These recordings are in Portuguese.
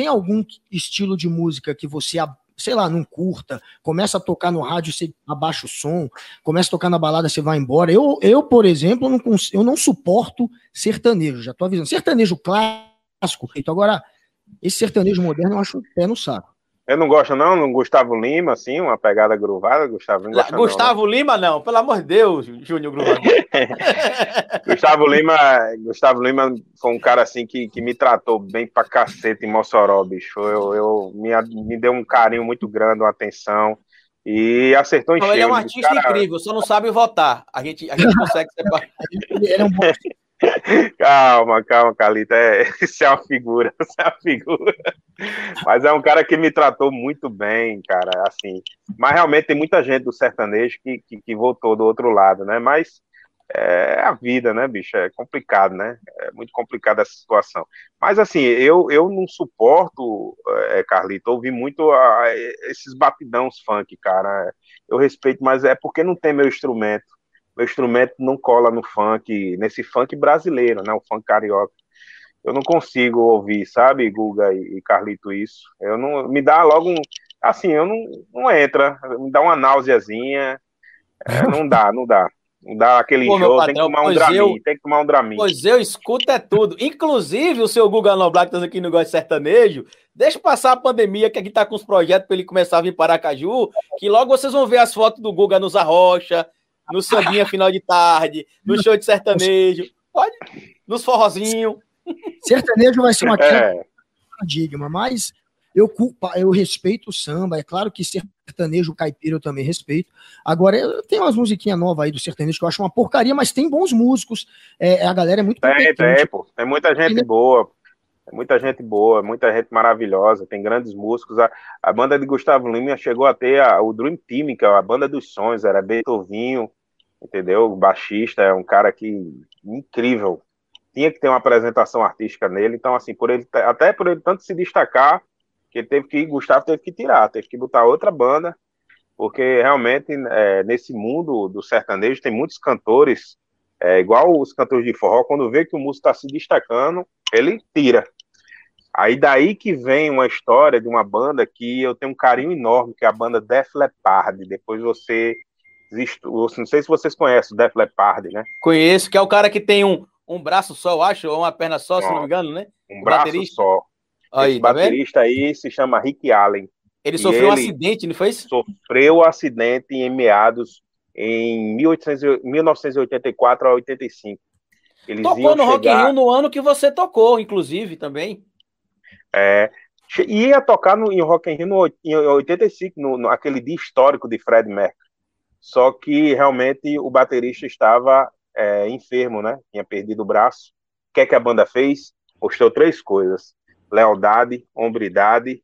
tem algum estilo de música que você sei lá, não curta, começa a tocar no rádio, você abaixa o som, começa a tocar na balada, você vai embora. Eu, eu por exemplo, não eu não suporto sertanejo, já tô avisando. Sertanejo clássico, então agora, esse sertanejo moderno eu acho pé no saco. Eu não gosto, não, no Gustavo Lima, assim, uma pegada gruvada, Gustavo Lima. Gustavo não, né? Lima, não, pelo amor de Deus, Júnior Gruvado. Gustavo Lima, Gustavo Lima foi um cara assim que, que me tratou bem pra cacete em Mossoró, bicho. Eu, eu me, me deu um carinho muito grande, uma atenção. E acertou em cheio. Ele é um artista cara... incrível, só não sabe votar. A gente, a gente consegue separar. ele é um bom calma, calma, Calita. É, isso é uma figura, isso é uma figura. Mas é um cara que me tratou muito bem, cara, assim. Mas realmente tem muita gente do sertanejo que, que, que voltou do outro lado, né? Mas é a vida, né, bicho? É complicado, né? É muito complicada essa situação. Mas assim, eu, eu não suporto, é, Carlito, ouvir muito a, esses batidãos funk, cara. Eu respeito, mas é porque não tem meu instrumento meu instrumento não cola no funk, nesse funk brasileiro, né? O funk carioca. Eu não consigo ouvir, sabe, Guga e Carlito, isso. Eu não. Me dá logo um. Assim, eu não, não entra, me dá uma náuseazinha. É, não dá, não dá. Não dá aquele Pô, jogo, tem que tomar um Dramin, eu, tem que tomar um Dramin. Pois eu escuto é tudo. Inclusive, o seu Guga Noblar, que tá aqui no Gosto Sertanejo, deixa passar a pandemia, que aqui tá com os projetos para ele começar a vir para Aracaju, que logo vocês vão ver as fotos do Guga nos Arrocha, no sambinha final de tarde, no show de sertanejo, pode, nos forrozinhos. Sertanejo vai ser uma é. paradigma, mas eu, eu respeito o samba, é claro que sertanejo caipira eu também respeito. Agora, tem umas musiquinhas novas aí do sertanejo que eu acho uma porcaria, mas tem bons músicos, é, a galera é muito Tem, tem, pô. Tem muita gente boa, muita gente boa, muita gente maravilhosa, tem grandes músicos. A, a banda de Gustavo Lima chegou a ter a, o Dream Team, que é a banda dos sonhos, era Beethovinho, entendeu? O baixista é um cara que incrível. Tinha que ter uma apresentação artística nele, então assim, por ele até por ele tanto se destacar, que teve que Gustavo teve que tirar, teve que botar outra banda, porque realmente é, nesse mundo do sertanejo tem muitos cantores, é, igual os cantores de forró, quando vê que o músico está se destacando, ele tira. Aí daí que vem uma história de uma banda que eu tenho um carinho enorme, que é a banda Def Leppard. Depois você não sei se vocês conhecem o Def Leppard, né? Conheço, que é o cara que tem um, um braço só, eu acho, ou uma perna só, se não me engano, né? Um o braço baterista. só. Aí, Esse tá baterista vendo? aí se chama Rick Allen. Ele sofreu um acidente, não foi isso? Sofreu um acidente em meados em 1800, 1984 a 85. Eles tocou no chegar... Rock in Rio no ano que você tocou, inclusive, também. É, ia tocar no, em Rock in Rio no, em 85, no, no, aquele dia histórico de Fred Mercury. Só que realmente o baterista estava é, enfermo, né? Tinha perdido o braço. O que é que a banda fez? Mostrou três coisas: lealdade, hombridade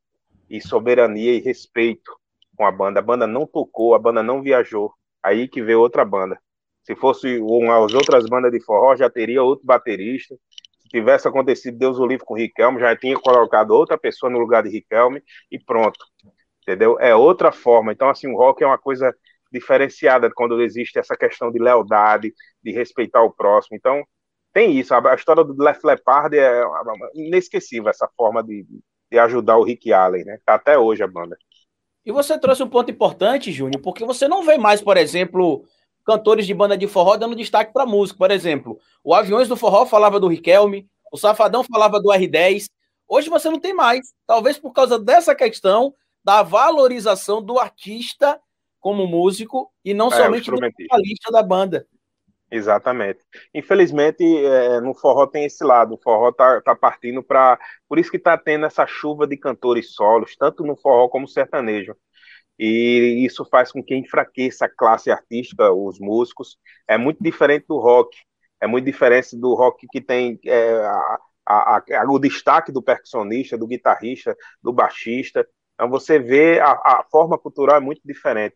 e soberania e respeito com a banda. A banda não tocou, a banda não viajou. Aí que veio outra banda. Se fosse uma, as outras bandas de forró, já teria outro baterista. Se tivesse acontecido Deus o livre com o Riquelme, já tinha colocado outra pessoa no lugar de Riquelme e pronto. Entendeu? É outra forma. Então, assim, o rock é uma coisa diferenciada quando existe essa questão de lealdade, de respeitar o próximo. Então, tem isso. A, história do Left Leppard é inesquecível, essa forma de, de ajudar o Rick Allen, né? Tá até hoje a banda. E você trouxe um ponto importante, Júnior, porque você não vê mais, por exemplo, cantores de banda de forró dando destaque para música. Por exemplo, o Aviões do Forró falava do Riquelme, o Safadão falava do R10. Hoje você não tem mais. Talvez por causa dessa questão da valorização do artista como músico e não é, somente do vocalista da banda. Exatamente. Infelizmente, é, no forró tem esse lado. O forró tá, tá partindo para. Por isso que tá tendo essa chuva de cantores solos, tanto no forró como sertanejo. E isso faz com que enfraqueça a classe artística, os músicos. É muito diferente do rock. É muito diferente do rock que tem é, a, a, a, o destaque do percussionista, do guitarrista, do baixista. Então você vê a, forma cultural é muito diferente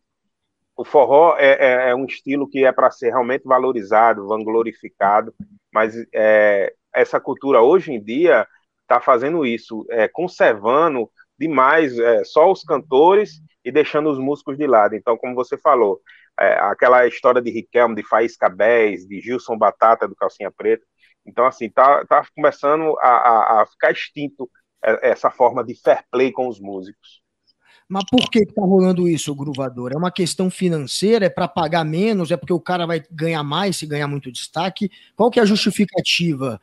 o forró é, é, é um estilo que é para ser realmente valorizado, vanglorificado, mas é, essa cultura hoje em dia está fazendo isso, é, conservando demais é, só os cantores e deixando os músicos de lado. Então, como você falou, é, aquela história de Riquelme, de Faísca Cabés, de Gilson Batata, do Calcinha Preta, então, assim, tá, tá começando a, a, a ficar extinto é, essa forma de fair play com os músicos. Mas por que está rolando isso, Gruvador? É uma questão financeira? É para pagar menos? É porque o cara vai ganhar mais se ganhar muito destaque? Qual que é a justificativa?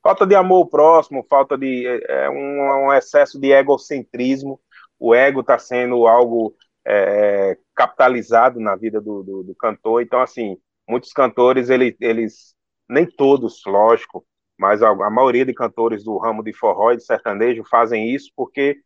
Falta de amor ao próximo, falta de é, é um, um, excesso de egocentrismo. O ego está sendo algo é, capitalizado na vida do, do, do, cantor. Então, assim, muitos cantores, eles, eles nem todos, lógico, mas a, a maioria de cantores do ramo de forró e de sertanejo fazem isso porque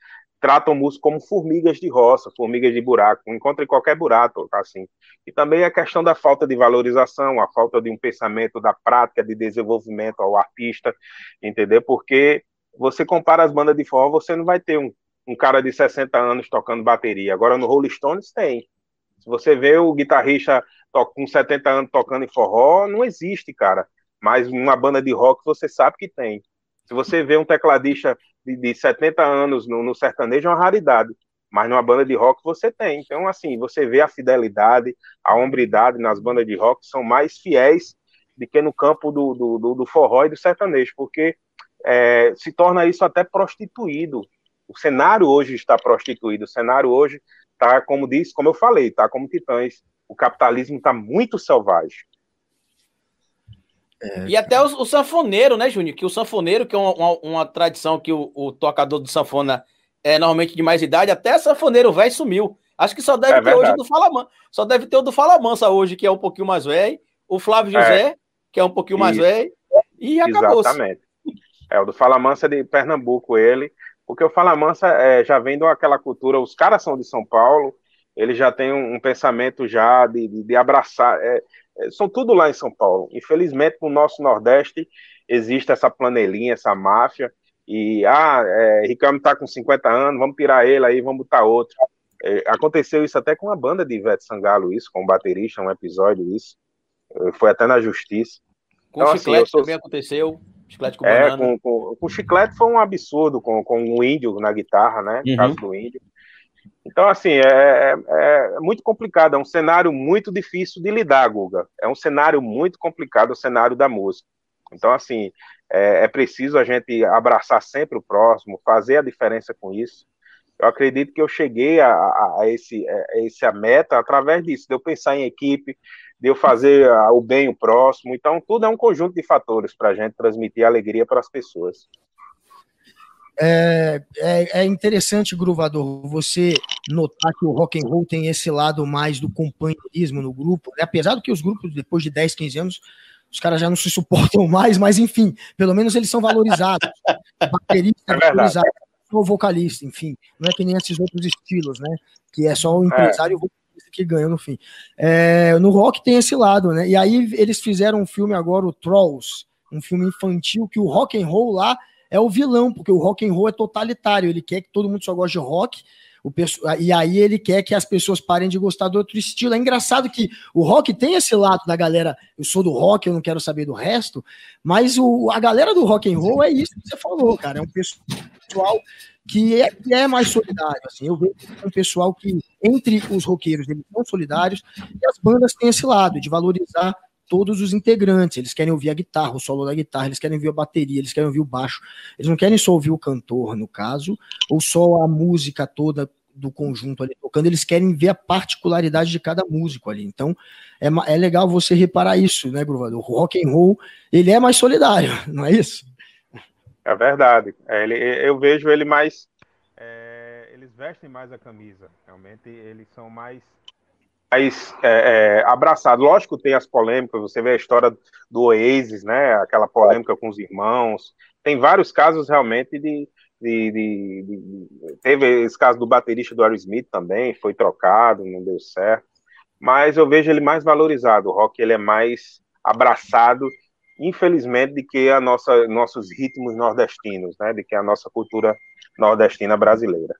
tratam música como formigas de roça, formigas de buraco, encontra em qualquer buraco, assim. E também a questão da falta de valorização, a falta de um pensamento da prática de desenvolvimento ao artista, entender? Porque você compara as bandas de forró, você não vai ter um, um cara de 60 anos tocando bateria. Agora no Rolling Stones tem. Se você vê o guitarrista com 70 anos tocando em forró, não existe, cara. Mas uma banda de rock você sabe que tem. Se você vê um tecladista de, de 70 anos no, no sertanejo é uma raridade, mas numa banda de rock você tem. Então, assim, você vê a fidelidade, a hombridade nas bandas de rock são mais fiéis do que no campo do, do, do, forró e do sertanejo, porque é, se torna isso até prostituído. O cenário hoje está prostituído, o cenário hoje está, como disse, como eu falei, está como titãs. O capitalismo está muito selvagem. É, e até o, o, sanfoneiro, né, Júnior? Que o sanfoneiro, que é uma, uma, uma tradição que o, o, tocador do sanfona é normalmente de mais idade, até sanfoneiro velho sumiu. Acho que só deve é ter verdade. hoje do Fala Mansa. Só deve ter o do Fala Mansa hoje, que é um pouquinho mais velho. O Flávio José, é. que é um pouquinho mais velho. E acabou. Exatamente. É, o do Fala Mansa de Pernambuco, ele. Porque o Fala Mansa é, já vem daquela cultura, os caras são de São Paulo, ele já tem um, um pensamento já de, de, de abraçar. É, é, são tudo lá em São Paulo. Infelizmente, no nosso Nordeste, existe essa planelinha, essa máfia, e, ah, é, Ricardo está com 50 anos, vamos tirar ele aí, vamos botar outro. É, aconteceu isso até com a banda de Ivete Sangalo, isso, com o baterista, um episódio, isso. Foi até na justiça. Com então, o assim, chiclete assim, sou... também aconteceu. Chiclete com é, com, com, com, chiclete foi um absurdo, com, com o um índio na guitarra, né? Uhum. caso do índio. Então, assim, é, é, é, muito complicado, é um cenário muito difícil de lidar, Guga. É um cenário muito complicado, o cenário da música. Então, assim, é, é preciso a gente abraçar sempre o próximo, fazer a diferença com isso. Eu acredito que eu cheguei a, a, a esse, esse a meta através disso, de eu pensar em equipe, de eu fazer o bem o próximo. Então, tudo é um conjunto de fatores para a gente transmitir alegria para as pessoas. É, é, é, interessante, Gruvador, você notar que o rock and roll tem esse lado mais do companheirismo no grupo, né? apesar do que os grupos, depois de 10, 15 anos, os caras já não se suportam mais, mas enfim, pelo menos eles são valorizados. baterista é valorizado, o vocalista, enfim, não é que nem esses outros estilos, né? Que é só o é. empresário vocalista que ganha no fim. É, no rock tem esse lado, né? E aí eles fizeram um filme agora, o Trolls, um filme infantil, que o rock and roll lá é o vilão, porque o rock and roll é totalitário, ele quer que todo mundo só goste de rock, e aí ele quer que as pessoas parem de gostar do outro estilo. É engraçado que o rock tem esse lado da galera, eu sou do rock, eu não quero saber do resto, mas o, a galera do rock and roll é isso que você falou, cara, é um pessoal que é, que é mais solidário, assim, eu vejo um pessoal que entre os roqueiros eles são solidários e as bandas têm esse lado de valorizar todos os integrantes. Eles querem ouvir a guitarra, o solo da guitarra, eles querem ouvir a bateria, eles querem ouvir o baixo. Eles não querem só ouvir o cantor, no caso, ou só a música toda do conjunto ali tocando, eles querem ver a particularidade de cada músico ali. Então, é, é legal você reparar isso, né, Gruvador? O rock and roll, ele é mais solidário, não é isso? É verdade. É, ele, eu vejo ele mais... É, eles vestem mais a camisa, realmente eles são mais mais é, é, abraçado. Lógico, tem as polêmicas, você vê a história do Oasis, né? Aquela polêmica com os irmãos. Tem vários casos realmente de. de, de, de teve esse caso do baterista do Aerosmith também, foi trocado, não deu certo. Mas eu vejo ele mais valorizado. O rock ele é mais abraçado, infelizmente, de que a nossa, nossos ritmos nordestinos, né? De que a nossa cultura nordestina brasileira.